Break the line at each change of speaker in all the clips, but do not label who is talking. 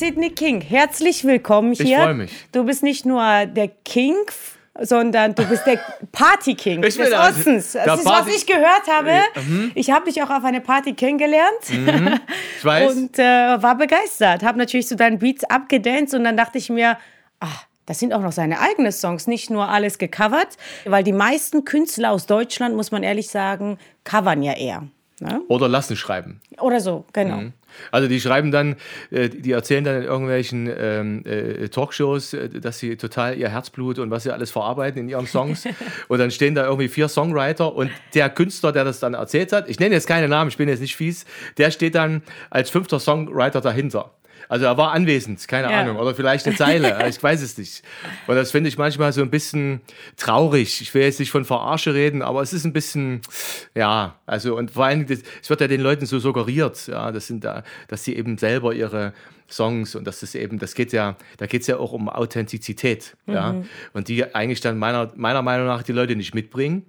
Sidney King, herzlich willkommen hier.
Ich freue mich.
Du bist nicht nur der King, sondern du bist der Party-King des
bin der-
Ostens. Das ist, was
Party-
ich gehört habe.
mhm.
Ich habe dich auch auf einer Party kennengelernt
Ich weiß.
und äh, war begeistert. Habe natürlich so deinen Beats abgedanced und dann dachte ich mir, ach, das sind auch noch seine eigenen Songs, nicht nur alles gecovert, weil die meisten Künstler aus Deutschland, muss man ehrlich sagen, covern ja eher. Ne?
Oder lassen schreiben.
Oder so, genau.
Also die schreiben dann, äh, die erzählen dann in irgendwelchen ähm, äh, Talkshows, äh, dass sie total ihr Herzblut und was sie alles verarbeiten in ihren Songs. und dann stehen da irgendwie vier Songwriter und der Künstler, der das dann erzählt hat, ich nenne jetzt keine Namen, ich bin jetzt nicht fies, der steht dann als fünfter Songwriter dahinter. Also er war anwesend, keine
Ja.
Ahnung, oder vielleicht eine Zeile, ich weiß es nicht. Und das finde ich manchmal so ein bisschen traurig. Ich will jetzt nicht von Verarsche reden, aber es ist ein bisschen, ja, also und vor allem, es wird ja den Leuten so suggeriert, ja, das sind da, dass sie eben selber ihre Songs und das ist eben, das geht ja, da geht es ja auch um Authentizität, ja, und die eigentlich dann meiner, meiner Meinung nach die Leute nicht mitbringen.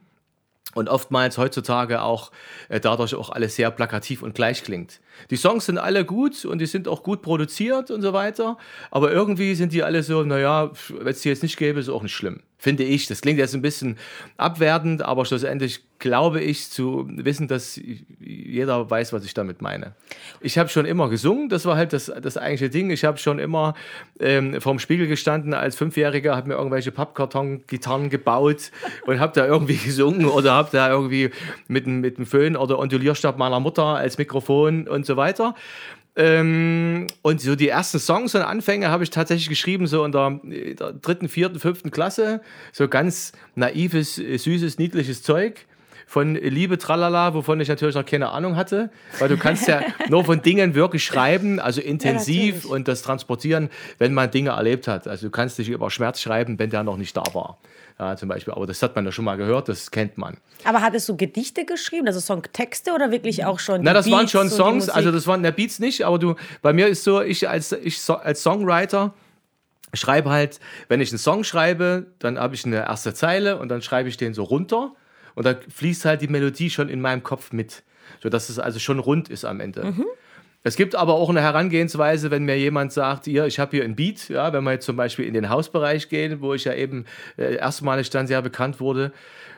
Und oftmals heutzutage auch äh, dadurch auch alles sehr plakativ und gleich klingt. Die Songs sind alle gut und die sind auch gut produziert und so weiter, aber irgendwie sind die alle so, naja, wenn es die jetzt nicht gäbe, ist auch nicht schlimm. Finde ich. Das klingt jetzt ein bisschen abwertend, aber schlussendlich glaube ich zu wissen, dass jeder weiß, was ich damit meine. Ich habe schon immer gesungen, das war halt das, das eigentliche Ding. Ich habe schon immer ähm, vorm Spiegel gestanden als Fünfjähriger, habe mir irgendwelche Pappkarton-Gitarren gebaut und habe da irgendwie gesungen oder habe da irgendwie mit, mit dem Föhn oder Ondulierstab meiner Mutter als Mikrofon und so weiter. Ähm, und so die ersten Songs und Anfänge habe ich tatsächlich geschrieben, so in der, in der dritten, vierten, fünften Klasse. So ganz naives, äh, süßes, niedliches Zeug von Liebe, Tralala, wovon ich natürlich noch keine Ahnung hatte, weil du kannst ja nur von Dingen wirklich schreiben, also intensiv
natürlich.
und das transportieren, wenn man Dinge erlebt hat. Also du kannst nicht über Schmerz schreiben, wenn der noch nicht da war. Ja, zum Beispiel. Aber das hat man ja schon mal gehört, das kennt man.
Aber hattest du Gedichte geschrieben, also Songtexte oder wirklich auch schon
Na, das waren
Beats
schon
und die
Songs, also das waren der Beats nicht, aber du, bei mir ist so, ich als, ich so, als Songwriter schreibe halt, wenn ich einen Song schreibe, dann habe ich eine erste Zeile und dann schreibe ich den so runter und dann fließt halt die Melodie schon in meinem Kopf mit, sodass es also schon rund ist am Ende.
Mhm.
Es gibt aber auch eine Herangehensweise, wenn mir jemand sagt, hier, ich habe hier ein Beat, ja, wenn wir jetzt zum Beispiel in den Hausbereich gehen, wo ich ja eben äh, erstmalig dann sehr bekannt wurde,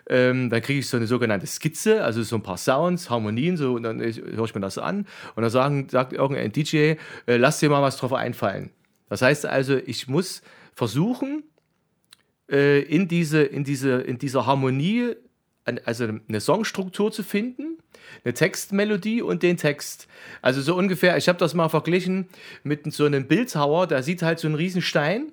ähm, dann kriege ich so eine sogenannte Skizze, also so ein paar Sounds, Harmonien, so, und dann höre ich mir das an und dann sagen, sagt irgendein DJ, äh, lass dir mal was drauf einfallen. Das heißt also, ich muss versuchen, äh, in, diese, in, diese, in dieser Harmonie also eine Songstruktur zu finden, eine Textmelodie und den Text. Also so ungefähr, ich habe das mal verglichen mit so einem Bildhauer, der sieht halt so einen riesen Stein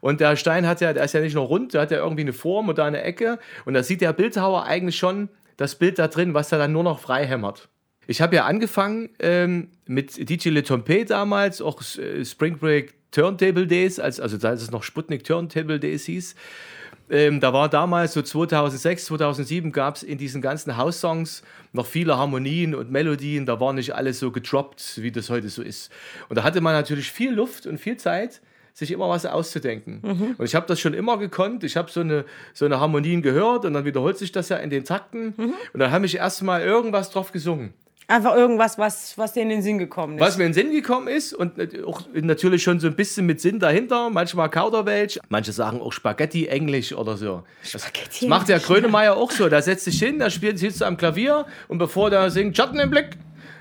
und der Stein hat ja, der ist ja nicht nur rund, der hat ja irgendwie eine Form oder eine Ecke und da sieht der Bildhauer eigentlich schon das Bild da drin, was er dann nur noch frei hämmert. Ich habe ja angefangen ähm, mit DJ Le Tompe damals, auch äh, Spring Break Turntable Days, als, also als es noch Sputnik Turntable Days hieß. Ähm, da war damals so 2006, 2007 gab es in diesen ganzen House-Songs noch viele Harmonien und Melodien. Da war nicht alles so gedroppt, wie das heute so ist. Und da hatte man natürlich viel Luft und viel Zeit, sich immer was auszudenken. Und ich habe das schon immer gekonnt. Ich habe so eine, so eine Harmonien gehört und dann wiederholt sich das ja in den Takten. Und dann habe ich erstmal irgendwas drauf gesungen.
Einfach irgendwas, was, was dir in den Sinn gekommen ist.
Was mir in den Sinn gekommen ist und auch natürlich schon so ein bisschen mit Sinn dahinter, manchmal Kauderwelsch, manche sagen auch Spaghetti Englisch oder so.
Spaghetti
das macht der Grönemeyer auch so. Der setzt sich hin, der spielt, sitzt am Klavier und bevor der singt Schatten im Blick,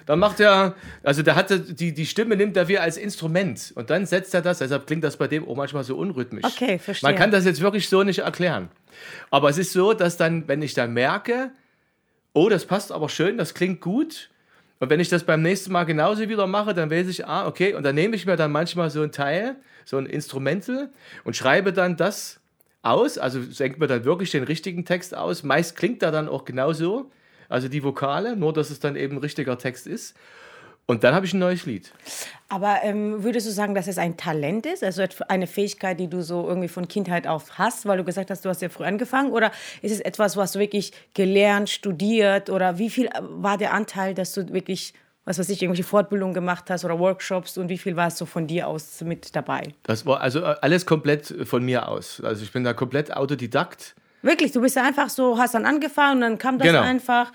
dann macht er, also der hatte, die, die Stimme nimmt er wie als Instrument und dann setzt er das, deshalb klingt das bei dem auch manchmal so unrhythmisch.
Okay, verstehe.
Man kann das jetzt wirklich so nicht erklären. Aber es ist so, dass dann, wenn ich dann merke, oh, das passt aber schön, das klingt gut. Und wenn ich das beim nächsten Mal genauso wieder mache, dann weiß ich, ah, okay, und dann nehme ich mir dann manchmal so ein Teil, so ein Instrumental und schreibe dann das aus, also denke mir dann wirklich den richtigen Text aus. Meist klingt er dann auch genauso, also die Vokale, nur dass es dann eben richtiger Text ist. Und dann habe ich ein neues Lied.
Aber ähm, würdest du sagen, dass es ein Talent ist, also eine Fähigkeit, die du so irgendwie von Kindheit auf hast, weil du gesagt hast, du hast ja früh angefangen? Oder ist es etwas, was du wirklich gelernt, studiert? Oder wie viel äh, war der Anteil, dass du wirklich, was weiß ich, irgendwelche Fortbildungen gemacht hast oder Workshops und wie viel war es so von dir aus mit dabei?
Das war also äh, alles komplett von mir aus. Also ich bin da komplett Autodidakt.
Wirklich, du bist ja einfach so, hast dann angefangen und dann kam das
Genau.
einfach.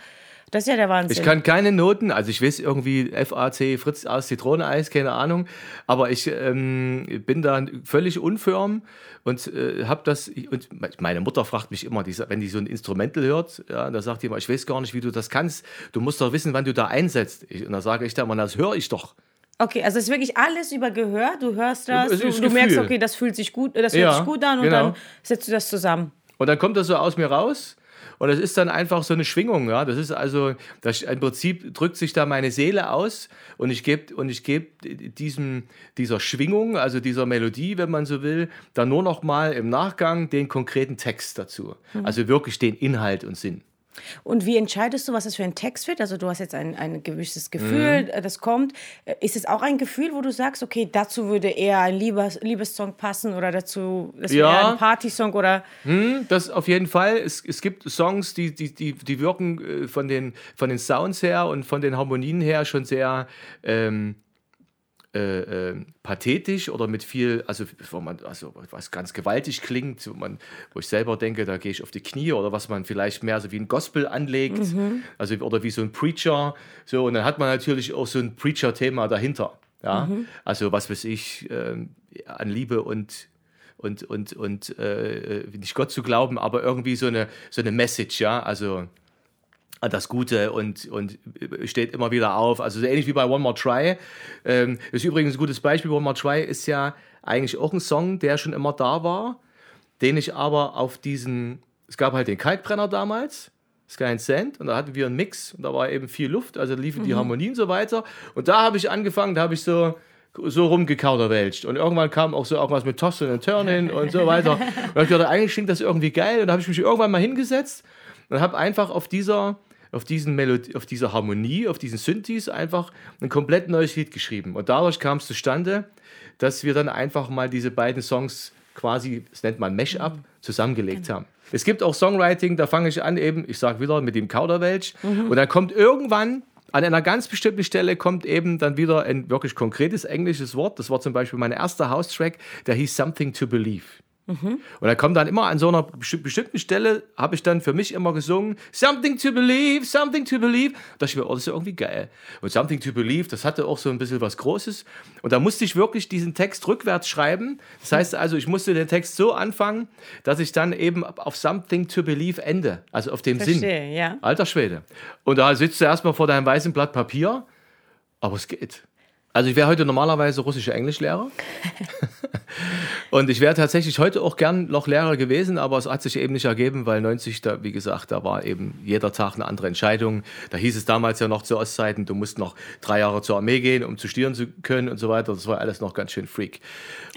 Das ist ja der Wahnsinn.
Ich kann keine Noten, also ich weiß irgendwie FAC, Fritz aus Zitroneneis, keine Ahnung, aber ich ähm, bin da völlig unfirm und äh, habe das, und meine Mutter fragt mich immer, die, wenn die so ein Instrumental hört, ja, da sagt die immer, ich weiß gar nicht, wie du das kannst, du musst doch wissen, wann du da einsetzt. Ich, und da sage ich da immer, das höre ich doch.
Okay, also es ist wirklich alles über Gehör. Du hörst das, du, du merkst, okay, das fühlt sich gut, das hört ja, sich gut an und genau. dann setzt du das zusammen.
Und dann kommt das so aus mir raus. Und das ist dann einfach so eine Schwingung, ja. Das ist also, das, im Prinzip drückt sich da meine Seele aus und ich gebe und ich gebe diesem dieser Schwingung, also dieser Melodie, wenn man so will, dann nur noch mal im Nachgang den konkreten Text dazu, mhm. also wirklich den Inhalt und Sinn.
Und wie entscheidest du, was das für ein Text wird? Also du hast jetzt ein, ein gewisses Gefühl, mhm. das kommt. Ist es auch ein Gefühl, wo du sagst, okay, dazu würde eher ein Liebes, Liebessong passen oder dazu das ja. eher ein Partysong oder?
Mhm, das auf jeden Fall. Es, es gibt Songs, die, die, die, die wirken äh, von den, von den Sounds her und von den Harmonien her schon sehr ähm, äh, äh, pathetisch oder mit viel, also, wo man, also was ganz gewaltig klingt, wo, man, wo ich selber denke, da gehe ich auf die Knie oder was man vielleicht mehr so wie ein Gospel anlegt, mhm. also oder wie so ein Preacher, so und dann hat man natürlich auch so ein Preacher-Thema dahinter, ja, mhm. also was weiß ich, äh, an Liebe und und und und äh, nicht Gott zu glauben, aber irgendwie so eine so eine Message, ja, also das Gute und, und steht immer wieder auf. Also so ähnlich wie bei One More Try. Ähm, ist übrigens ein gutes Beispiel. One More Try ist ja eigentlich auch ein Song, der schon immer da war, den ich aber auf diesen, es gab halt den Kalkbrenner damals, Sky Sand, und da hatten wir einen Mix und da war eben viel Luft, also liefen mhm. die Harmonien so weiter. Und da habe ich angefangen, da habe ich so so rumgekauderwelcht. Und irgendwann kam auch so irgendwas mit Tossen und Turnen und so weiter. Und ich dachte, eigentlich klingt das irgendwie geil. Und da habe ich mich irgendwann mal hingesetzt und habe einfach auf dieser auf, diesen Melodie, auf dieser Harmonie, auf diesen Synthes einfach ein komplett neues Lied geschrieben. Und dadurch kam es zustande, dass wir dann einfach mal diese beiden Songs quasi, das nennt man Mesh-Up, zusammengelegt genau. haben. Es gibt auch Songwriting, da fange ich an eben, ich sage wieder mit dem Kauderwelsch. Mhm. Und dann kommt irgendwann an einer ganz bestimmten Stelle kommt eben dann wieder ein wirklich konkretes englisches Wort. Das war zum Beispiel mein erster House-Track, der hieß Something to Believe. Mhm. Und er kommt dann immer an so einer bestimmten Stelle, habe ich dann für mich immer gesungen, Something to believe, something to believe. Da dachte ich mir, oh, das ist ja irgendwie geil. Und Something to believe, das hatte auch so ein bisschen was Großes. Und da musste ich wirklich diesen Text rückwärts schreiben. Das heißt also, ich musste den Text so anfangen, dass ich dann eben auf Something to believe ende. Also auf dem Verstehe, Sinn. Ja. Alter Schwede. Und da sitzt du erstmal vor deinem weißen Blatt Papier, aber es geht. Also ich wäre heute normalerweise russischer Englischlehrer. und ich wäre tatsächlich heute auch gern noch Lehrer gewesen, aber es hat sich eben nicht ergeben, weil 90, da, wie gesagt, da war eben jeder Tag eine andere Entscheidung. Da hieß es damals ja noch zu Ostzeiten, du musst noch drei Jahre zur Armee gehen, um zu studieren zu können und so weiter. Das war alles noch ganz schön freak.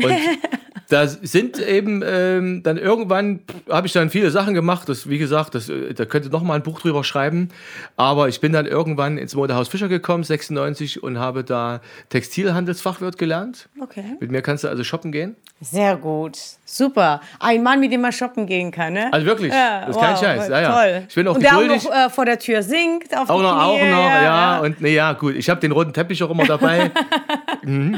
Und da sind eben ähm, dann irgendwann, habe ich dann viele Sachen gemacht. Das, wie gesagt, das, äh, da könnte noch mal ein Buch drüber schreiben. Aber ich bin dann irgendwann ins Modehaus Fischer gekommen, 96, und habe da Textilhandelsfachwirt gelernt. Okay. Mit mir kannst du also shoppen gehen.
Sehr gut. Super. Ein Mann, mit dem man shoppen gehen kann, ne?
Also wirklich. Ja, das ist wow, kein Scheiß. Ja, ja. Toll.
Ich bin auch und der auch noch äh, vor der Tür singt.
Auf auch noch, auch noch, ja. ja. Und nee, ja, gut. Ich habe den roten Teppich auch immer dabei. mhm.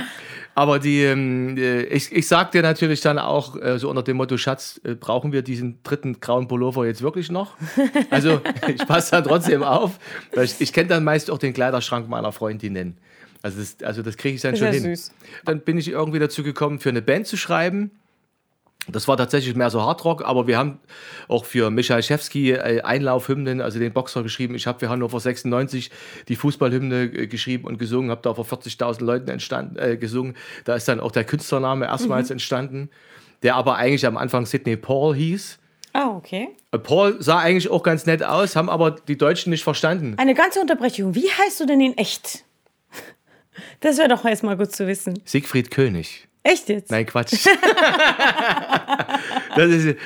Aber die, ähm, äh, ich, ich sag dir natürlich dann auch äh, so unter dem Motto, Schatz, äh, brauchen wir diesen dritten grauen Pullover jetzt wirklich noch? Also ich passe dann trotzdem auf. Ich, ich kenne dann meist auch den Kleiderschrank meiner Freundinnen. Also das, also das kriege ich dann schon hin. Süß. Dann bin ich irgendwie dazu gekommen, für eine Band zu schreiben. Das war tatsächlich mehr so Hardrock, aber wir haben auch für Michael Schewski äh, Einlaufhymnen, also den Boxer geschrieben. Ich habe für Hannover 96 die Fußballhymne äh, geschrieben und gesungen, habe da vor 40.000 Leuten entstanden, äh, gesungen. Da ist dann auch der Künstlername erstmals mhm. entstanden, der aber eigentlich am Anfang Sidney Paul hieß.
Ah, okay.
Äh, Paul sah eigentlich auch ganz nett aus, haben aber die Deutschen nicht verstanden.
Eine ganze Unterbrechung. Wie heißt du denn in echt? Das wäre doch erstmal gut zu wissen.
Siegfried König.
Echt jetzt?
Nein, Quatsch. das ist,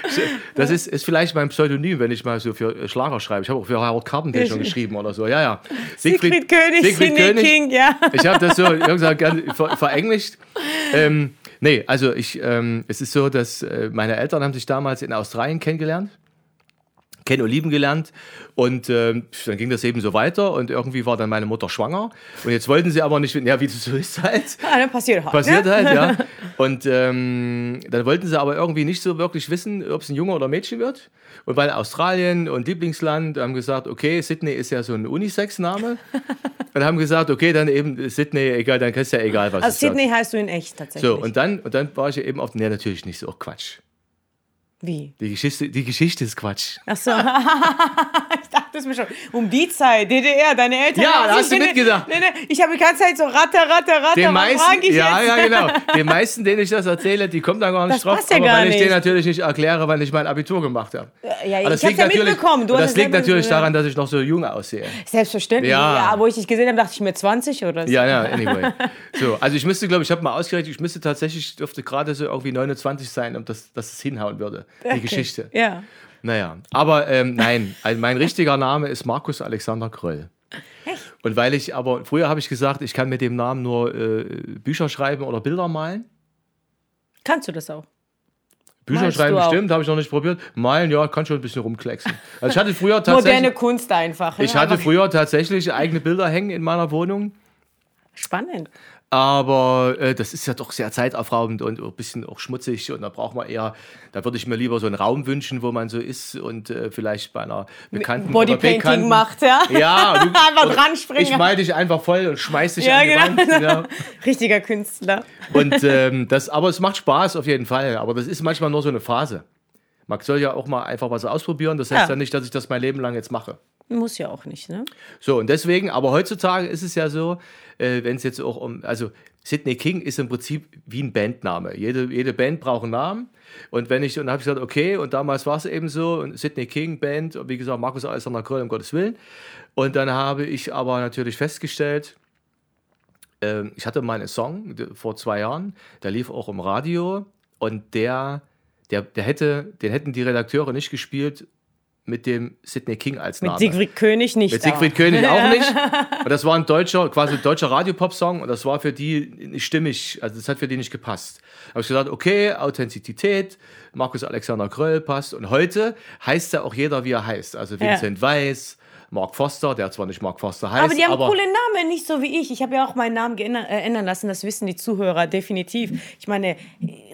das ist, ist vielleicht mein Pseudonym, wenn ich mal so für Schlager schreibe. Ich habe auch für Howard Carpenter schon geschrieben oder so. Ja, ja.
Siegfried, Siegfried König, Siegfried König. King, ja.
Ich habe das so irgendwie ver, verenglischt. Ähm, nee, also ich, ähm, es ist so, dass äh, meine Eltern haben sich damals in Australien kennengelernt. Kennen und lieben gelernt. Und ähm, dann ging das eben so weiter und irgendwie war dann meine Mutter schwanger. Und jetzt wollten sie aber nicht, ja, wie das so ist halt.
Ja, dann passiert halt.
Passiert
ne?
halt, ja. Und ähm, dann wollten sie aber irgendwie nicht so wirklich wissen, ob es ein Junge oder ein Mädchen wird. Und weil Australien und Lieblingsland haben gesagt, okay, Sydney ist ja so ein Unisex-Name. und haben gesagt, okay, dann eben Sydney, egal, dann ist ja egal, was
Also. Sydney heißt du in echt tatsächlich.
So, und dann, und dann war ich eben auf, nee, natürlich nicht so, oh, Quatsch.
Wie?
Die Geschichte, die Geschichte ist Quatsch.
Ach so. ich dachte es mir schon. Um die Zeit, DDR, deine Eltern.
Ja, da hast du
ich
mitgedacht.
Nee, nee, ich habe die ganze Zeit so ratter, ratter, ratter.
Den meisten,
ich
ja,
jetzt?
ja, genau. Den meisten, denen ich das erzähle, die kommen da gar nicht
Das
drauf.
passt ja
aber
gar
weil ich
nicht.
denen natürlich nicht erkläre, wann ich mein Abitur gemacht habe.
Ja,
Aber
ich hab's ja mitbekommen. Du
das
es
liegt natürlich
ja.
daran, dass ich noch so jung aussehe.
Selbstverständlich.
Ja.
Ja. wo ich dich gesehen habe, dachte ich mir 20 oder so.
Ja, ja, anyway. So, also ich müsste, glaube ich, ich habe mal ausgerechnet, ich müsste tatsächlich, dürfte gerade so irgendwie 29 sein, um das, dass es hinhauen würde, die
Okay.
Geschichte.
Ja.
Naja, aber ähm, nein, also mein richtiger Name ist Markus Alexander Kröll. Und weil ich aber, früher habe ich gesagt, ich kann mit dem Namen nur äh, Bücher schreiben oder Bilder malen.
Kannst du das auch?
Bücher
Malst
schreiben bestimmt, habe ich noch nicht probiert. Malen, ja, kann schon ein bisschen rumklecksen. Also ich hatte früher tatsächlich,
Moderne Kunst einfach. ne?
ich hatte früher tatsächlich eigene Bilder hängen in meiner Wohnung.
Spannend.
Aber äh, das ist ja doch sehr zeitaufraubend und ein bisschen auch schmutzig. Und da braucht man eher, da würde ich mir lieber so einen Raum wünschen, wo man so ist und äh, vielleicht bei einer Bekannten
Bodypainting
Bekannten.
macht, ja?
Ja, du,
Einfach dran springen.
Ich mal dich einfach voll und schmeiß dich
Ja,
an die
genau.
Wand. Ja.
Richtiger Künstler.
Und ähm, das, aber es macht Spaß auf jeden Fall. Aber das ist manchmal nur so eine Phase. Man soll ja auch mal einfach was ausprobieren. Das heißt
Ja.
ja nicht, dass ich das mein Leben lang jetzt mache.
Muss ja auch nicht, ne?
So, und deswegen, aber heutzutage ist es ja so, äh, wenn es jetzt auch um, also Sidney King ist im Prinzip wie ein Bandname. Jede, jede Band braucht einen Namen. Und wenn ich, und habe ich gesagt, okay, und damals war es eben so, und Sidney King Band, und wie gesagt, Markus Alexander Kröll, um Gottes Willen. Und dann habe ich aber natürlich festgestellt, ähm, ich hatte mal einen Song vor zwei Jahren, der lief auch im Radio, und der, der, der hätte, den hätten die Redakteure nicht gespielt mit dem Sidney King als
Mit
Name.
Siegfried König nicht.
Mit Siegfried König auch nicht. Und das war ein deutscher, quasi ein deutscher Radiopop-Song und das war für die nicht stimmig, also das hat für die nicht gepasst. Da habe ich gesagt, okay, Authentizität, Markus Alexander Kröll passt. Und heute heißt ja auch jeder, wie er heißt. Also
Ja.
Vincent Weiss, Mark Foster, der zwar nicht Mark Foster heißt,
Aber die haben
aber
coole Namen, nicht so wie ich. Ich habe ja auch meinen Namen äh, ändern lassen, das wissen die Zuhörer definitiv. Ich meine,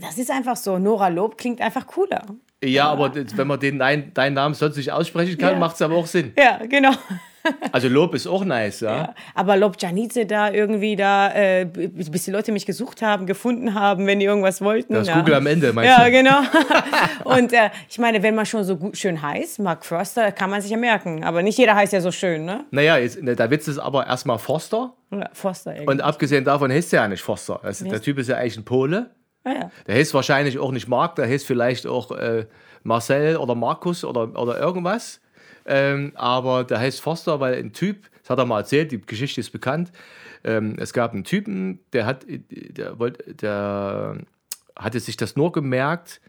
das ist einfach so. Nora Lob klingt einfach cooler.
Ja, aber wenn man den, dein, deinen Namen sonst nicht aussprechen kann,
Ja.
macht es aber auch Sinn.
Ja, genau.
Also Lob ist auch nice, ja.
Ja. Aber Lob Janice da irgendwie da, äh, bis die Leute mich gesucht haben, gefunden haben, wenn die irgendwas wollten.
Das
ja.
Google am Ende, meinst
Ja,
du?
genau. Und äh, ich meine, wenn man schon so gut schön heißt, Mark Forster, kann man sich ja merken. Aber nicht jeder heißt ja so schön, ne?
Naja, jetzt, der Witz ist aber erstmal Forster.
Ja, Forster irgendwie.
Und abgesehen davon heißt er ja nicht Forster. Also, der Typ ist ja eigentlich ein Pole.
Ah, ja.
Der heißt wahrscheinlich auch nicht Marc, der heißt vielleicht auch äh, Marcel oder Markus oder, oder irgendwas. Ähm, aber der heißt Foster, weil ein Typ, das hat er mal erzählt, die Geschichte ist bekannt. Ähm, es gab einen Typen, der hat, der wollte, der hatte sich das nur gemerkt.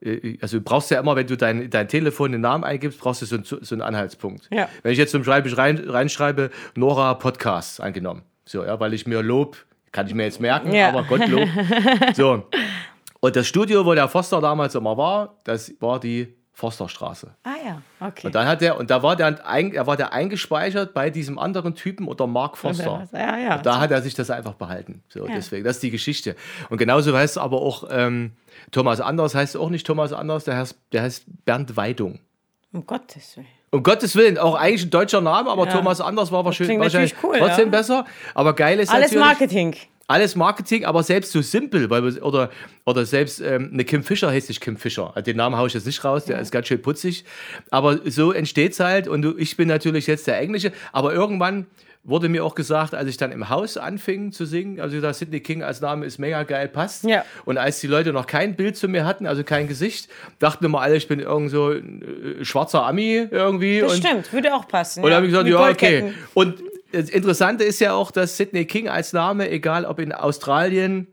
äh, Also du brauchst ja immer, wenn du dein, dein Telefon den Namen eingibst, brauchst du so einen, so einen Anhaltspunkt.
Ja.
Wenn ich jetzt zum Schreiben rein, reinschreibe, Nora Podcast angenommen. So, ja, weil ich mir Lob, kann ich mir jetzt merken,
Ja.
aber Gottlob. So. Und das Studio, wo der Foster damals immer war, das war die Fosterstraße.
Ah ja, okay.
Und dann hat er, und da war der, er war der eingespeichert bei diesem anderen Typen unter Mark Foster.
Ja, ja.
Und da hat er sich das einfach behalten. So, deswegen, das ist die Geschichte. Und genauso heißt es aber auch, ähm, Thomas Anders heißt auch nicht Thomas Anders, der heißt, der heißt Bernd Weidung.
um Gottes Willen.
Um Gottes Willen, auch eigentlich ein deutscher Name, aber
Ja.
Thomas Anders war wahrscheinlich, wahrscheinlich
cool,
trotzdem
ja.
besser. Aber geil ist
Alles Marketing.
alles Marketing, aber selbst so simpel, weil wir, oder, oder selbst ähm, eine Kim Fischer heißt nicht Kim Fischer. Also Den Namen haue ich jetzt nicht raus, der ist ganz schön putzig. Aber so entsteht es halt und ich bin natürlich jetzt der Englische, aber irgendwann wurde mir auch gesagt, als ich dann im Haus anfing zu singen, also da Sidney King als Name ist mega geil, passt.
Ja.
Und als die Leute noch kein Bild zu mir hatten, also kein Gesicht, dachten immer alle, ich bin irgend so ein äh, schwarzer Ami irgendwie.
Das stimmt, würde auch passen.
und dann habe ich gesagt,
Mit
ja, okay. Und das Interessante ist ja auch, dass Sidney King als Name, egal ob in Australien,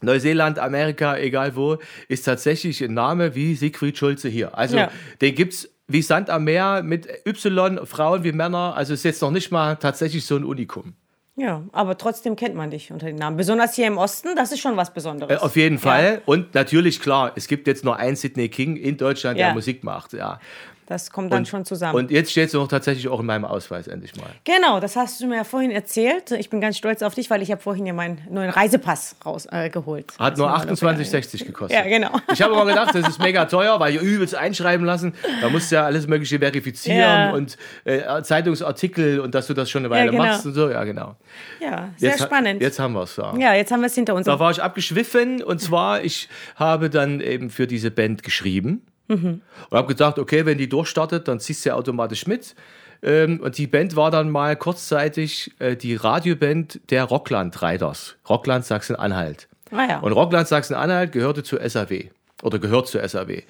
Neuseeland, Amerika, egal wo, ist tatsächlich ein Name wie Siegfried Schulze hier. Also
Ja.
den gibt es wie Sand am Meer mit Y, Frauen wie Männer. Also ist jetzt noch nicht mal tatsächlich so ein Unikum.
Ja, aber trotzdem kennt man dich unter den Namen. Besonders hier im Osten, das ist schon was Besonderes.
Äh, auf jeden Fall. Und natürlich, klar, es gibt jetzt nur einen Sidney King in Deutschland, der
Ja.
Musik macht. Ja.
Das kommt dann
und,
schon zusammen.
Und jetzt steht es auch tatsächlich auch in meinem Ausweis endlich mal.
Genau, das hast du mir ja vorhin erzählt. Ich bin ganz stolz auf dich, weil ich habe vorhin ja meinen neuen Reisepass rausgeholt. Äh,
Hat nur 28,60 gekostet.
Ja, genau.
Ich habe aber gedacht, das ist mega teuer, weil ich übelst einschreiben lassen. Da musst du ja alles Mögliche verifizieren
Ja.
und äh, Zeitungsartikel und dass du das schon eine Weile
genau.
machst und so. Ja, genau.
Ja, sehr
Jetzt,
spannend.
Jetzt haben wir es. Ja.
ja, jetzt haben wir es hinter uns.
Da war ich abgeschwiffen und zwar, ich habe dann eben für diese Band geschrieben und habe gedacht, okay, wenn die durchstartet, dann ziehst du ja automatisch mit. Ähm, und die Band war dann mal kurzzeitig äh, die Radioband der Rockland Riders, Rockland Sachsen-Anhalt.
Ah ja.
Und Rockland Sachsen-Anhalt gehörte zu SAW oder gehört zu SAW.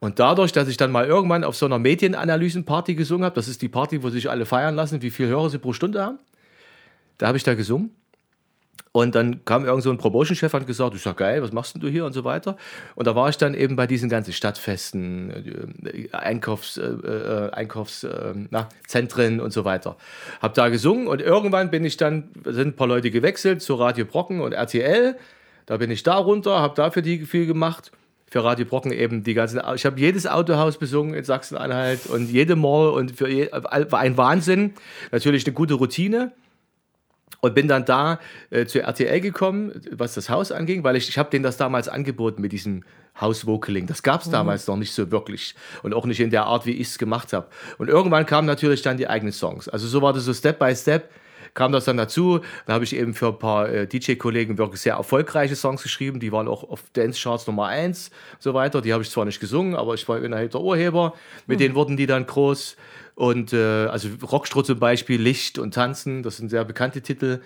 Und dadurch, dass ich dann mal irgendwann auf so einer Medienanalysenparty gesungen habe, das ist die Party, wo sich alle feiern lassen, wie viel Hörer sie pro Stunde haben, da habe ich da gesungen. Und dann kam irgend so ein Promotion-Chef und hat gesagt, ist ja geil, was machst denn du hier und so weiter. Und da war ich dann eben bei diesen ganzen Stadtfesten, äh, Einkaufs, äh, äh, Einkaufs, äh, Zentren und so weiter. Hab da gesungen und irgendwann bin ich dann, sind ein paar Leute gewechselt zu Radio Brocken und RTL. Da bin ich da runter, habe dafür die viel gemacht. Für Radio Brocken eben die ganzen. Ich habe jedes Autohaus besungen in Sachsen-Anhalt und jede Mall und für je, war ein Wahnsinn. Natürlich eine gute Routine. Und bin dann da äh, zu RTL gekommen, was das Haus anging, weil ich, ich habe denen das damals angeboten mit diesem House-Vocaling. Das gab es damals noch nicht so wirklich und auch nicht in der Art, wie ich es gemacht habe. Und irgendwann kamen natürlich dann die eigenen Songs. Also so war das so Step by Step kam das dann dazu. Da habe ich eben für ein paar äh, DJ-Kollegen wirklich sehr erfolgreiche Songs geschrieben. Die waren auch auf Dance-Charts Nummer 1 so weiter. Die habe ich zwar nicht gesungen, aber ich war innerhalb der Urheber. Mit denen wurden die dann groß. Und äh, also Rockstroh zum Beispiel, Licht und Tanzen, das sind sehr bekannte Titel.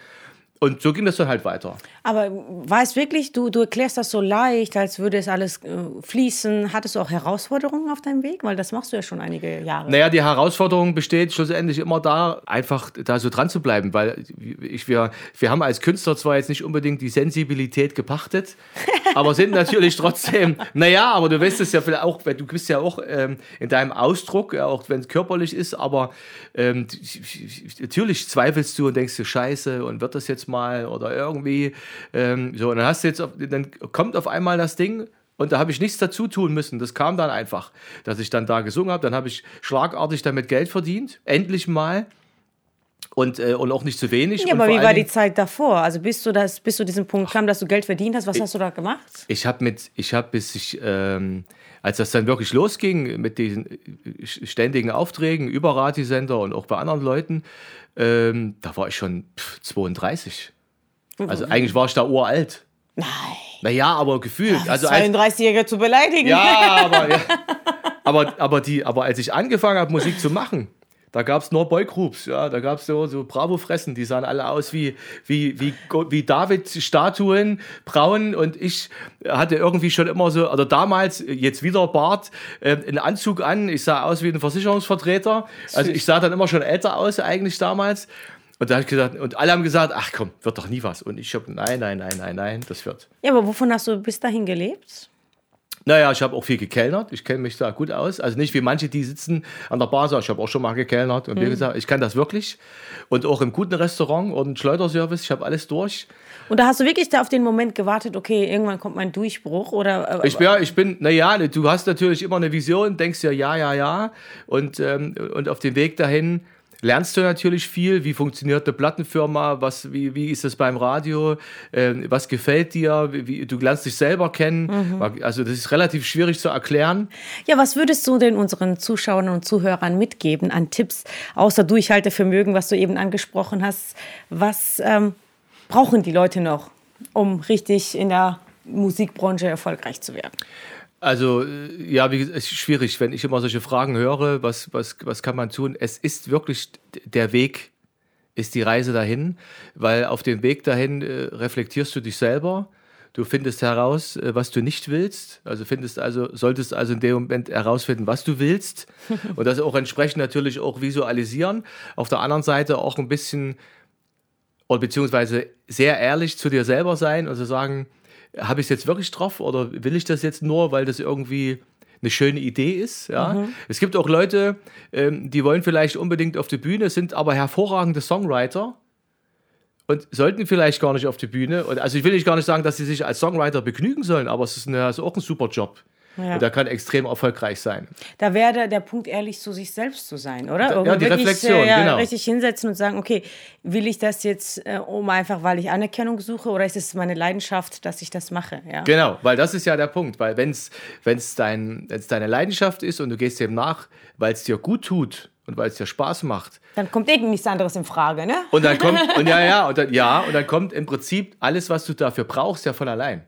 Und so ging das dann halt weiter.
Aber war es wirklich, du, du erklärst das so leicht, als würde es alles äh, fließen. Hattest du auch Herausforderungen auf deinem Weg? Weil das machst du ja schon einige Jahre.
Naja, die Herausforderung besteht schlussendlich immer da, einfach da so dran zu bleiben, weil ich, wir, wir haben als Künstler zwar jetzt nicht unbedingt die Sensibilität gepachtet, aber sind natürlich trotzdem, naja, aber du weißt es ja vielleicht auch, du bist ja auch ähm, in deinem Ausdruck, auch wenn es körperlich ist, aber ähm, natürlich zweifelst du und denkst du, scheiße, und wird das jetzt mal oder irgendwie, ähm, so, und dann hast du jetzt, auf, dann kommt auf einmal das Ding und da habe ich nichts dazu tun müssen. Das kam dann einfach, dass ich dann da gesungen habe. Dann habe ich schlagartig damit Geld verdient. Endlich mal. Und, äh, und auch nicht zu wenig.
Ja, aber wie war die Zeit davor? Also bis du, das, bis du diesen Punkt kam, dass du Geld verdient hast, was hast du da gemacht?
Ich habe mit, ich habe bis ich, ähm, als das dann wirklich losging mit diesen äh, ständigen Aufträgen über Radiosender und auch bei anderen Leuten, ähm, da war ich schon pff, 32. Also eigentlich war ich da uralt.
Nein.
Naja, aber gefühlt. Also als,
32-Jährige zu beleidigen.
Ja, aber, ja. aber, aber, die, aber als ich angefangen habe, Musik zu machen, da gab es nur Boygroups, ja, da gab es so, so Bravo-Fressen, die sahen alle aus wie, wie, wie, wie David-Statuen, braun. Und ich hatte irgendwie schon immer so, oder damals, jetzt wieder Bart, äh, einen Anzug an, ich sah aus wie ein Versicherungsvertreter, also ich sah dann immer schon älter aus eigentlich damals. Und da habe ich gesagt, und alle haben gesagt, ach komm, wird doch nie was. Und ich habe, nein, nein, nein, nein, nein, das wird.
Ja, aber wovon hast du bis dahin gelebt?
Naja, ich habe auch viel gekellnert. Ich kenne mich da gut aus. Also nicht wie manche, die sitzen an der Bar. Ich habe auch schon mal gekellnert. Und wie gesagt, ich kann das wirklich. Und auch im guten Restaurant und Schleuderservice. Ich habe alles durch.
Und da hast du wirklich da auf den Moment gewartet, okay, irgendwann kommt mein Durchbruch oder äh,
Ich, ja, ich bin, naja, du hast natürlich immer eine Vision, denkst ja, ja, ja, ja. Und, ähm, und auf dem Weg dahin lernst du natürlich viel. Wie funktioniert eine Plattenfirma? Was, wie, wie ist das beim Radio? Ähm, was gefällt dir? Wie, du lernst dich selber kennen. Also, das ist relativ schwierig zu erklären.
Ja, was würdest du denn unseren Zuschauern und Zuhörern mitgeben an Tipps, außer Durchhaltevermögen, was du eben angesprochen hast? Was ähm, brauchen die Leute noch, um richtig in der Musikbranche erfolgreich zu werden?
Also, äh, ja, wie gesagt, es ist schwierig, wenn ich immer solche Fragen höre, was, was, was kann man tun? Es ist wirklich der Weg, ist die Reise dahin, weil auf dem Weg dahin äh, reflektierst du dich selber. Du findest heraus, äh, was du nicht willst. Also findest also, solltest also in dem Moment herausfinden, was du willst. Und das auch entsprechend natürlich auch visualisieren. Auf der anderen Seite auch ein bisschen oder beziehungsweise sehr ehrlich zu dir selber sein und zu sagen, habe ich es jetzt wirklich drauf oder will ich das jetzt nur, weil das irgendwie eine schöne Idee ist. Ja? Es gibt auch Leute, ähm, die wollen vielleicht unbedingt auf die Bühne, sind aber hervorragende Songwriter und sollten vielleicht gar nicht auf die Bühne. Und also ich will nicht gar nicht sagen, dass sie sich als Songwriter begnügen sollen, aber es ist, eine, ist auch ein super Job.
Ja.
Und der kann extrem erfolgreich sein.
Da wäre der, der Punkt, ehrlich zu sich selbst zu sein, oder?
Ja,
Irgendwie
die
wirklich,
Reflexion,
äh, ja,
genau.
Richtig hinsetzen und sagen, okay, will ich das jetzt, äh, um einfach, weil ich Anerkennung suche, oder ist es meine Leidenschaft, dass ich das mache? Ja.
Genau, weil das ist ja der Punkt. Weil wenn es dein, wenn's deine Leidenschaft ist und du gehst dem nach, weil es dir gut tut und weil es dir Spaß macht,
Dann kommt irgendwie nichts anderes in Frage, ne?
Und dann kommt, und ja, ja, und dann, ja, und dann kommt im Prinzip alles, was du dafür brauchst, ja von allein.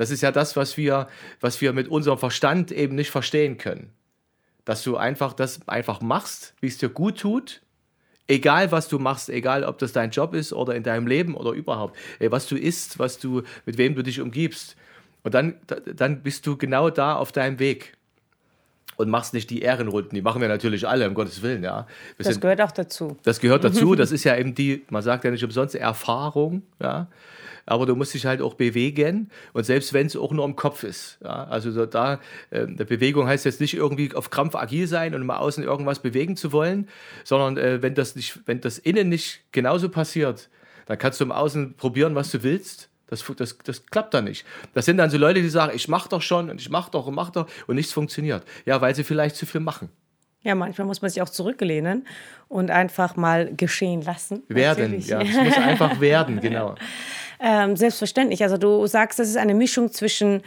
Das ist ja das, was wir, was wir mit unserem Verstand eben nicht verstehen können. Dass du einfach das einfach machst, wie es dir gut tut, egal was du machst, egal ob das dein Job ist oder in deinem Leben oder überhaupt, ey, was du isst, was du, mit wem du dich umgibst. Und dann, da- dann bist du genau da auf deinem Weg. Und machst nicht die Ehrenrunden, die machen wir natürlich alle, um Gottes Willen, ja. Wir
Das
sind-
gehört auch dazu.
das gehört dazu. Das ist ja eben die, man sagt ja nicht umsonst Erfahrung, ja. Aber du musst dich halt auch bewegen und selbst wenn es auch nur im Kopf ist. Ja? Also so da, äh, der Bewegung heißt jetzt nicht irgendwie auf Krampf agil sein und mal außen irgendwas bewegen zu wollen, sondern äh, wenn das nicht, wenn das innen nicht genauso passiert, dann kannst du im Außen probieren, was du willst. Das, das, das klappt dann nicht. Das sind dann so Leute, die sagen, ich mach doch schon und ich mach doch und mach doch und nichts funktioniert. Ja, weil sie vielleicht zu viel machen.
Ja, manchmal muss man sich auch zurücklehnen und einfach mal geschehen lassen.
Werden,
Natürlich.
ja. Es muss einfach werden, genau.
Ähm, selbstverständlich. Also du sagst, das ist eine Mischung zwischen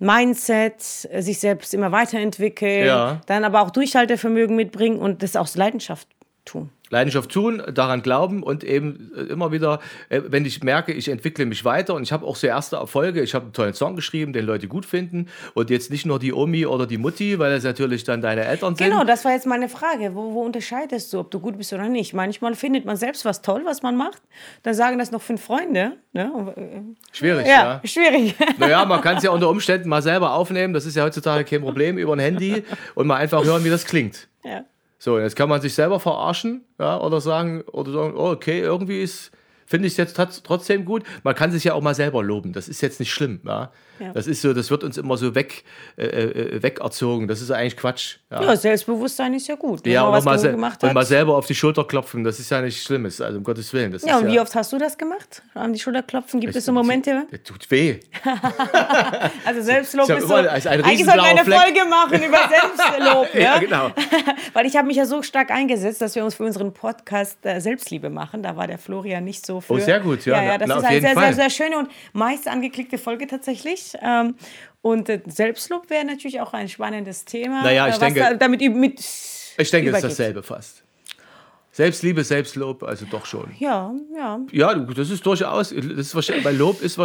Mindset, sich selbst immer weiterentwickeln,
Ja.
dann aber auch Durchhaltevermögen mitbringen und das aus Leidenschaft tun.
Leidenschaft tun, daran glauben und eben äh, immer wieder, äh, wenn ich merke, ich entwickle mich weiter und ich habe auch so erste Erfolge, ich habe einen tollen Song geschrieben, den Leute gut finden und jetzt nicht nur die Omi oder die Mutti, weil das natürlich dann deine Eltern sind.
Genau, das war jetzt meine Frage. Wo, wo unterscheidest du, ob du gut bist oder nicht? Manchmal findet man selbst was toll, was man macht. Dann sagen das noch fünf Freunde. Ne? Äh,
Schwierig,
Ja,
ja.
schwierig.
Naja, man kann es ja unter Umständen mal selber aufnehmen, das ist ja heutzutage kein Problem, über ein Handy und mal einfach hören, wie das klingt.
ja.
So, jetzt kann man sich selber verarschen, ja, oder sagen, oder sagen, oh, okay, irgendwie ist, finde ich es jetzt trotz- trotzdem gut. Man kann sich ja auch mal selber loben. Das ist jetzt nicht schlimm, ja.
Ja.
Das ist so, das wird uns immer so weg, äh, äh, wegerzogen. Das ist eigentlich Quatsch. Ja,
ja, Selbstbewusstsein ist ja gut. Wenn
ja
man
und,
was
mal
gemacht
und
hat.
mal selber auf die Schulter klopfen, das ist ja nichts Schlimmes, also um Gottes Willen. Das
ja,
ist
und
ja,
wie oft hast du das gemacht? An die Schulter klopfen? Gibt es so Momente?
Das tut weh.
Also Selbstlob
Ist
so.
ist ein
Eigentlich sollten wir eine
Fleck.
Folge machen über Selbstlob. ne?
Ja, genau.
Weil ich habe mich ja so stark eingesetzt, dass wir uns für unseren Podcast äh, Selbstliebe machen. Da war der Florian nicht so für.
Oh, sehr gut, ja.
Ja, ja das
Na,
ist eine sehr, sehr, sehr schöne und meist angeklickte Folge tatsächlich. Ähm, und Selbstlob wäre natürlich auch ein spannendes Thema.
Naja, ich
äh,
denke-
da, damit mit
Ich denke, es ist dasselbe fast. Selbstliebe, Selbstlob, also doch schon.
Ja, ja.
Ja, das ist durchaus, das ist wahrscheinlich, weil Lob ist,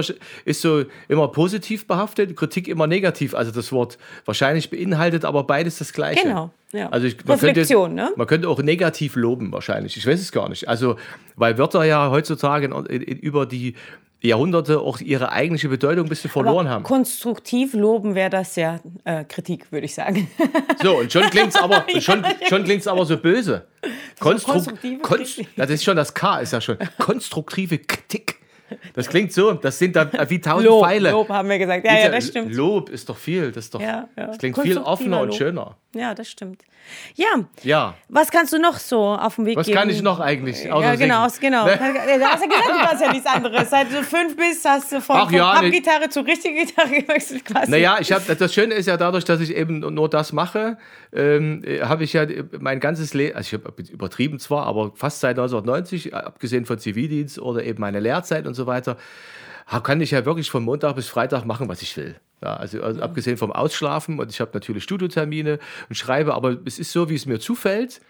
ist so immer positiv behaftet, Kritik immer negativ. Also das Wort wahrscheinlich beinhaltet aber beides das Gleiche.
Genau, ja.
Also ich, man
Reflexion,
könnte,
ne?
Man könnte auch negativ loben wahrscheinlich. Ich weiß es gar nicht. Also, weil Wörter ja heutzutage in, in, in, über die Jahrhunderte auch ihre eigentliche Bedeutung ein bisschen verloren
Aber
haben.
konstruktiv loben wäre das ja äh, Kritik, würde ich sagen.
So, und schon klingt es aber, schon, schon klingt's aber so böse. Konstru
konstruktive
Konst
Kritik.
das ist schon das K, ist ja schon. Konstruktive Kritik. Das klingt so, das sind da wie tausend
Lob,
Pfeile.
Lob haben wir gesagt. Ja, ja, das stimmt.
Lob ist doch viel, das, ist doch,
Ja, ja.
das klingt viel offener und
Lob.
schöner.
Ja, das stimmt. Ja,
Ja.
was kannst du noch so auf dem Weg
Was
geben?
kann ich noch eigentlich?
Ja, genau,
singen?
genau.
Ne?
Du hast ja gesagt, du hast ja nichts anderes. Seit du fünf bist, hast du von,
Ach
von
ja,
Pappgitarre zu richtiger Gitarre gewechselt quasi.
Naja, ich hab, das Schöne ist ja dadurch, dass ich eben nur das mache, ähm, habe ich ja mein ganzes Leben, also ich habe übertrieben zwar, aber fast seit 1990, abgesehen von Zivildienst oder eben meine Lehrzeit und so weiter, ha- kann ich ja wirklich von Montag bis Freitag machen, was ich will. Ja, also, also abgesehen vom Ausschlafen und ich habe natürlich Studiotermine und schreibe, aber es ist so, wie es mir zufällt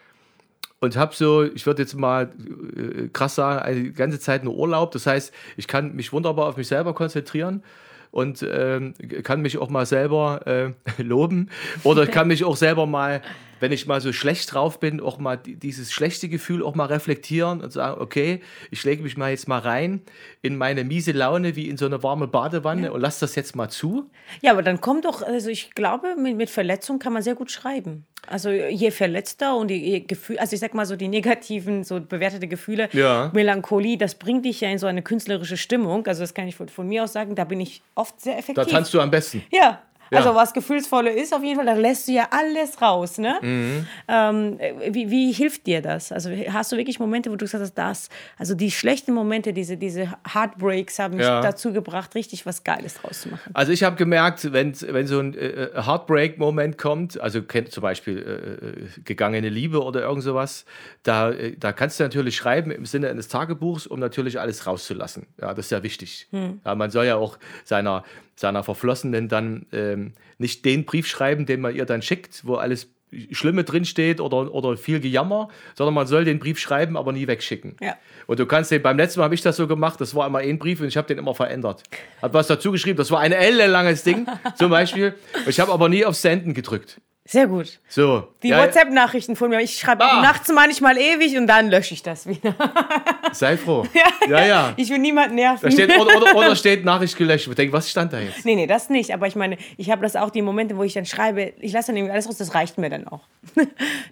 und habe so, ich würde jetzt mal äh, krass sagen, eine ganze Zeit nur Urlaub. Das heißt, ich kann mich wunderbar auf mich selber konzentrieren und ähm, kann mich auch mal selber äh, loben oder ich kann mich auch selber mal, wenn ich mal so schlecht drauf bin, auch mal die- dieses schlechte Gefühl auch mal reflektieren und sagen, okay, ich lege mich mal jetzt mal rein in meine miese Laune wie in so eine warme Badewanne und lass das jetzt mal zu.
Ja, aber dann kommt doch, also ich glaube, mit, mit Verletzung kann man sehr gut schreiben. Also je verletzter und je, Gefühl, also ich sag mal so die negativen, so bewertete Gefühle,
Ja.
Melancholie, das bringt dich ja in so eine künstlerische Stimmung. Also das kann ich von, von mir aus sagen, da bin ich oft sehr
Da
effektiv.
tanzt du am besten.
Ja, Also was Gefühlsvolle ist auf jeden Fall, da lässt du ja alles raus. Ne?
Mhm.
Ähm, wie, wie hilft dir das? Also hast du wirklich Momente, wo du gesagt hast, das, also die schlechten Momente, diese, diese Heartbreaks haben mich
Ja.
dazu gebracht, richtig was Geiles draus zu machen.
Also ich habe gemerkt, wenn, wenn so ein äh, Heartbreak-Moment kommt, also kennt zum Beispiel äh, äh, gegangene Liebe oder irgend sowas, da, äh, da kannst du natürlich schreiben im Sinne eines Tagebuchs, um natürlich alles rauszulassen. Ja, das ist ja wichtig. Ja, man soll ja auch seiner, seiner Verflossenen dann ähm, nicht den Brief schreiben, den man ihr dann schickt, wo alles Schlimme drinsteht oder, oder viel Gejammer, sondern man soll den Brief schreiben, aber nie wegschicken.
Ja.
Und du kannst den, beim letzten Mal habe ich das so gemacht, das war immer ein Brief und ich habe den immer verändert. Hab was dazu geschrieben, das war ein ellenlanges Ding zum Beispiel. Ich habe aber nie auf Senden gedrückt.
Sehr gut.
So.
Die
ja,
WhatsApp-Nachrichten von mir, ich schreibe
Ah.
nachts manchmal ewig und dann lösche ich das wieder.
Sei froh. Ja, ja.
Ich will niemanden nerven.
Da steht, oder, oder, oder steht Nachricht gelöscht. Ich denke, was stand da jetzt?
Nee, nee, das nicht. Aber ich meine, ich habe das auch die Momente, wo ich dann schreibe, ich lasse dann irgendwie alles raus, das reicht mir dann auch.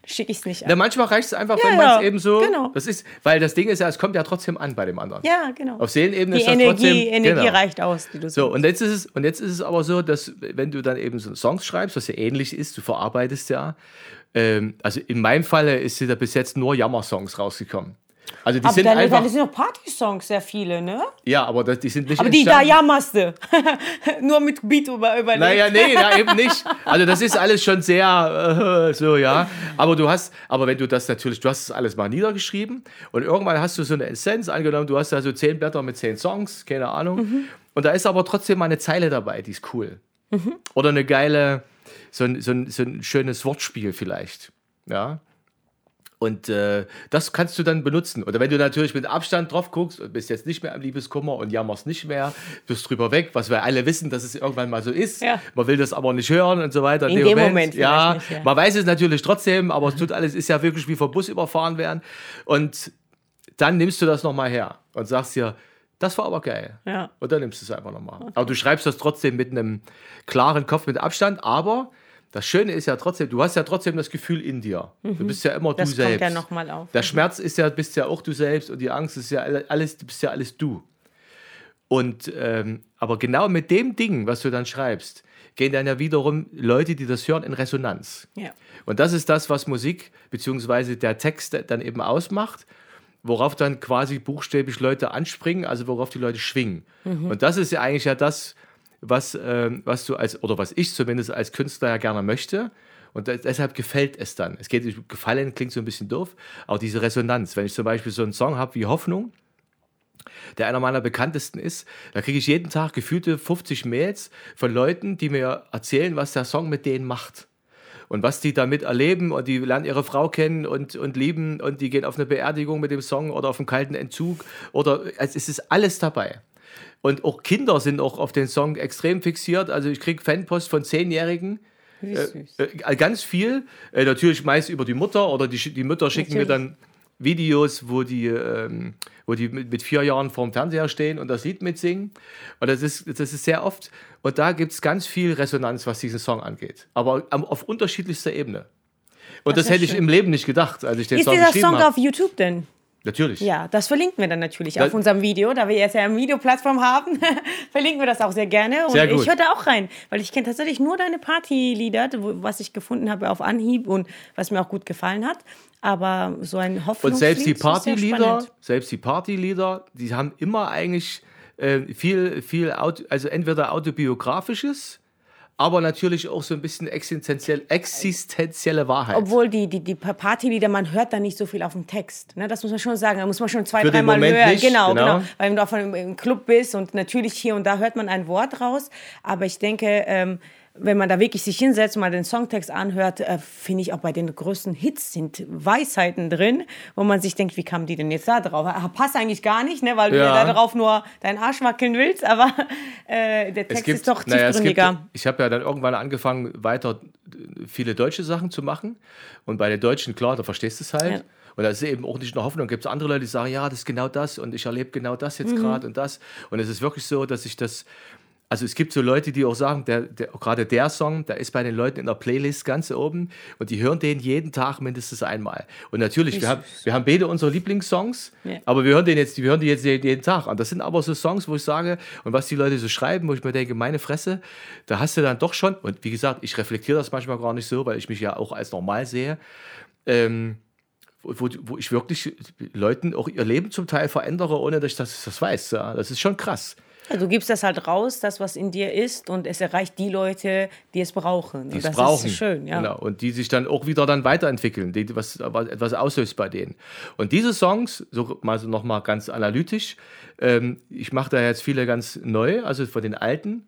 Schicke ich es nicht
Na,
an.
manchmal reicht es einfach,
Ja,
wenn man
ja,
es eben so.
genau.
Das ist, weil das Ding ist ja, es kommt ja trotzdem an bei dem anderen.
Ja, genau.
Auf Seelenebene
Die
ist das
Energie,
trotzdem.
Energie
genau.
reicht aus, die
So, und jetzt ist es, und jetzt ist es aber so, dass wenn du dann eben so Songs schreibst, was ja ähnlich ist, du verarbeitest ja. Ähm, also in meinem Falle ist da bis jetzt nur Jammer-Songs rausgekommen. Also die
Aber
sind
deine,
einfach.
deine sind noch Party-Songs, sehr viele, ne?
ja, aber das, die sind nicht
Aber die da jammerst du. Nur mit Beat über, überlegt.
Naja, nee, na, eben nicht. Also das ist alles schon sehr äh, so, ja. Aber du hast, aber wenn du das natürlich, du hast das alles mal niedergeschrieben und irgendwann hast du so eine Essenz angenommen, du hast da so zehn Blätter mit zehn Songs, keine Ahnung.
Mhm.
Und da ist aber trotzdem mal eine Zeile dabei, die ist cool.
Mhm.
Oder eine geile, so ein, so, ein, so ein schönes Wortspiel vielleicht. Ja. Und äh, das kannst du dann benutzen. Oder wenn du natürlich mit Abstand drauf guckst und bist jetzt nicht mehr am Liebeskummer und jammerst nicht mehr, bist drüber weg, was wir alle wissen, dass es irgendwann mal so ist.
Ja.
Man will das aber nicht hören und so weiter.
In dem Moment
ja,
vielleicht nicht, ja.
Man weiß es natürlich trotzdem, aber es tut alles, ist ja wirklich wie vom Bus überfahren werden. Und dann nimmst du das nochmal her und sagst dir, das war aber geil.
Ja.
Und dann nimmst du es einfach nochmal. Aber du schreibst das trotzdem mit einem klaren Kopf, mit Abstand, aber das Schöne ist ja trotzdem, du hast ja trotzdem das Gefühl in dir. Du bist ja immer
Mhm. Das
du
kommt
selbst.
ja nochmal auf.
Der Schmerz ist ja, bist ja auch du selbst und die Angst ist ja alle- alles, du bist ja alles du. Und ähm, aber genau mit dem Ding, was du dann schreibst, gehen dann ja wiederum Leute, die das hören, in Resonanz.
Ja.
Und das ist das, was Musik bzw. der Text dann eben ausmacht, worauf dann quasi buchstäblich Leute anspringen, also worauf die Leute schwingen. Und das ist ja eigentlich ja das, was, ähm, was du als, oder was ich zumindest als Künstler ja gerne möchte. Und deshalb gefällt es dann. Es geht, gefallen klingt so ein bisschen doof, aber diese Resonanz. Wenn ich zum Beispiel so einen Song habe wie Hoffnung, der einer meiner bekanntesten ist, da kriege ich jeden Tag gefühlte 50 Mails von Leuten, die mir erzählen, was der Song mit denen macht. Und was die damit erleben und die lernen ihre Frau kennen und, und lieben und die gehen auf eine Beerdigung mit dem Song oder auf einen kalten Entzug oder also es ist alles dabei. Und auch Kinder sind auch auf den Song extrem fixiert. Also ich kriege Fanpost von Zehnjährigen,
Wie süß.
äh, ganz viel. Äh, natürlich meist über die Mutter oder die, die Mütter schicken mir
Natürlich.
dann Videos, wo die, ähm, wo die mit, mit vier Jahren vorm Fernseher stehen und das Lied mitsingen. Und das ist, das ist sehr oft. Und da gibt es ganz viel Resonanz, was diesen Song angeht. Aber am, auf unterschiedlichster Ebene. Und das,
ist ja
hätte ich
schön.
im Leben nicht gedacht, als ich den
Ist
Song
dieser
geschrieben
Song
habe.
auf YouTube denn?
Natürlich.
Ja, das verlinken wir dann natürlich
Da-
auf unserem Video, da wir jetzt ja eine Videoplattform haben. verlinken wir das auch sehr gerne. Und
Sehr gut.
ich höre da auch rein, weil ich kenne tatsächlich nur deine Partylieder, was ich gefunden habe auf Anhieb und was mir auch gut gefallen hat. Aber so ein Hoffnungslied
Und selbst die Partylieder, selbst die Partylieder, die haben immer eigentlich äh, viel, viel, Auto, also entweder autobiografisches, aber natürlich auch so ein bisschen existenziell, existenzielle Wahrheit.
Obwohl die, die, die Partylieder, man hört da nicht so viel auf dem Text. Ne? Das muss man schon sagen. Da muss man schon zwei,
den
dreimal hören.
nicht,
genau,
genau.
genau, Weil wenn du auf einem im Club bist und natürlich hier und da hört man ein Wort raus. Aber ich denke, ähm, wenn man da wirklich sich hinsetzt und mal den Songtext anhört, äh, finde ich auch bei den größten Hits sind Weisheiten drin, wo man sich denkt, wie kamen die denn jetzt da drauf? Ah, Passt eigentlich gar nicht, ne? weil du
Ja.
ja darauf nur deinen Arsch wackeln willst, aber äh, der Text ist doch
naja, es gibt,
tiefgründiger.
ich habe ja dann irgendwann angefangen, weiter äh, viele deutsche Sachen zu machen. Und bei den Deutschen, klar, da verstehst du es halt.
Ja.
Und da ist eben auch nicht nur Hoffnung. Gibt es andere Leute, die sagen, ja, das ist genau das und ich erlebe genau das
Mhm.
jetzt gerade und das. Und es ist wirklich so, dass ich das also es gibt so Leute, die auch sagen, der, der, gerade der Song, der ist bei den Leuten in der Playlist ganz oben und die hören den jeden Tag mindestens einmal. Und natürlich, wir haben, wir haben beide unsere Lieblingssongs, ja. aber wir hören den jetzt, wir hören die jetzt jeden Tag an. Das sind aber so Songs, wo ich sage, und was die Leute so schreiben, wo ich mir denke, meine Fresse, da hast du dann doch schon, und wie gesagt, ich reflektiere das manchmal gar nicht so, weil ich mich ja auch als normal sehe. Ähm, wo, wo, ich wirklich Leuten auch ihr Leben zum Teil verändere, ohne dass ich das, das weiß. Ja. Das ist schon krass.
Also du gibst das halt raus, das, was in dir ist, und es erreicht die Leute, die es brauchen.
Die
es
das brauchen. ist schön, ja. Genau. Und die sich dann auch wieder dann weiterentwickeln, die was, was etwas auslöst bei denen. Und diese Songs, so mal so nochmal ganz analytisch, ähm, ich mache da jetzt viele ganz neu, also von den alten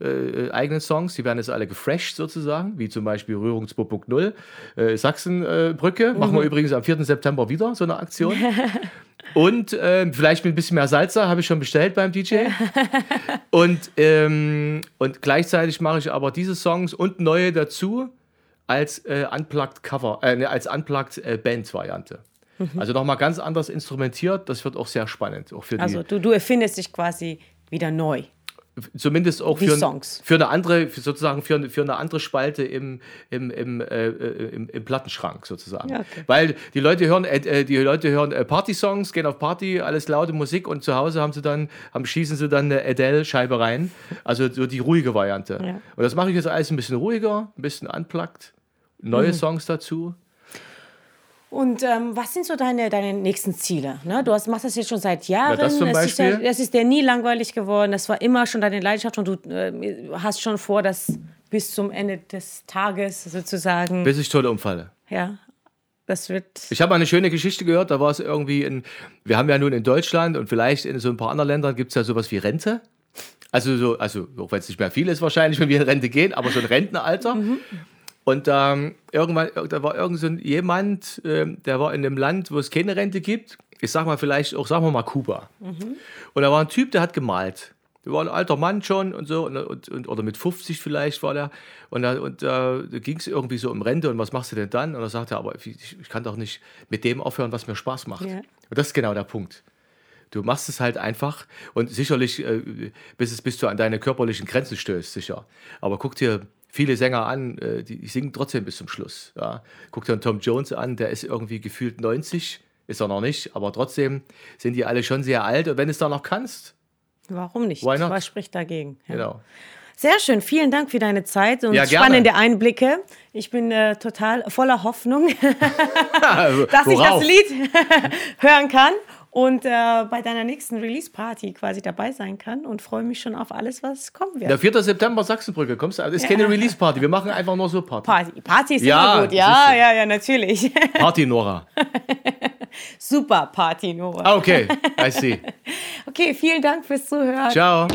äh, eigenen Songs, die werden jetzt alle gefresht sozusagen, wie zum Beispiel Rührung 2.0, äh, Sachsenbrücke. Mhm. Machen wir übrigens am 4. September wieder so eine Aktion. Und äh, vielleicht mit ein bisschen mehr Salsa, habe ich schon bestellt beim DJ. und, ähm, und gleichzeitig mache ich aber diese Songs und neue dazu als äh, Unplugged Cover, äh, ne, als Unplugged äh, Band-Variante. Mhm. Also nochmal ganz anders instrumentiert. Das wird auch sehr spannend. Auch für
also du, du erfindest dich quasi wieder neu
zumindest auch für, für, eine andere, für sozusagen für, für eine andere Spalte im, im, im, äh, äh, im, im, Plattenschrank sozusagen. Ja, okay. Weil die Leute hören, äh, äh die Leute hören äh, Party-Songs, gehen auf Party, alles laute Musik und zu Hause haben sie dann, haben, schießen sie dann eine Adele-Scheibe rein. Also so die ruhige Variante. Ja. Und das mache ich jetzt alles ein bisschen ruhiger, ein bisschen unplugged, neue mhm. Songs dazu.
Und ähm, was sind so deine, deine nächsten Ziele? Ne? Du hast, machst das jetzt schon seit Jahren.
Ja, das zum
Beispiel.
Es ist,
ja, es ist dir nie langweilig geworden. Das war immer schon deine Leidenschaft und du äh, hast schon vor, das bis zum Ende des Tages sozusagen.
Bis ich tot umfalle.
Ja. Das wird.
Ich habe eine schöne Geschichte gehört. Da war es irgendwie in. Wir haben ja nun in Deutschland und vielleicht in so ein paar anderen Ländern gibt es ja sowas wie Rente. Also, so, also auch wenn es nicht mehr viel ist, wahrscheinlich, wenn wir in Rente gehen, aber so ein Rentenalter. Mhm. Und ähm, irgendwann, da war irgend so jemand, äh, der war in einem Land, wo es keine Rente gibt. Ich sag mal vielleicht auch, sagen wir mal Kuba. Mhm. Und da war ein Typ, der hat gemalt. Der war ein alter Mann schon und so, und, und, oder mit 50 vielleicht war der. Und da, und, äh, ging es irgendwie so um Rente und was machst du denn dann? Und er sagte er, aber ich, ich, kann doch nicht mit dem aufhören, was mir Spaß macht. Ja. Und das ist genau der Punkt. Du machst es halt einfach und sicherlich, äh, bis, es, bis du an deine körperlichen Grenzen stößt, sicher. Aber guck dir viele Sänger an, äh, die, singen trotzdem bis zum Schluss. Ja. Guck dir Tom Jones an, der ist irgendwie gefühlt 90, ist er noch nicht, aber trotzdem sind die alle schon sehr alt. Und wenn du es da noch kannst.
Warum nicht? Was spricht dagegen?
Ja. Genau.
Sehr schön, vielen Dank für deine Zeit und ja, spannende Einblicke. Ich bin äh, total voller Hoffnung, dass ich das Lied hören kann und äh, bei deiner nächsten Release-Party quasi dabei sein kann und freue mich schon auf alles, was kommen wird.
Der 4. September Sachsenbrücke, kommst du? Das ist ja. keine Release-Party, wir machen einfach nur so Party.
Party, Party ist ja, immer gut, ja, ja, ja, natürlich.
Party Nora.
Super Party Nora.
Ah, okay, I see.
Okay, vielen Dank fürs Zuhören.
Ciao.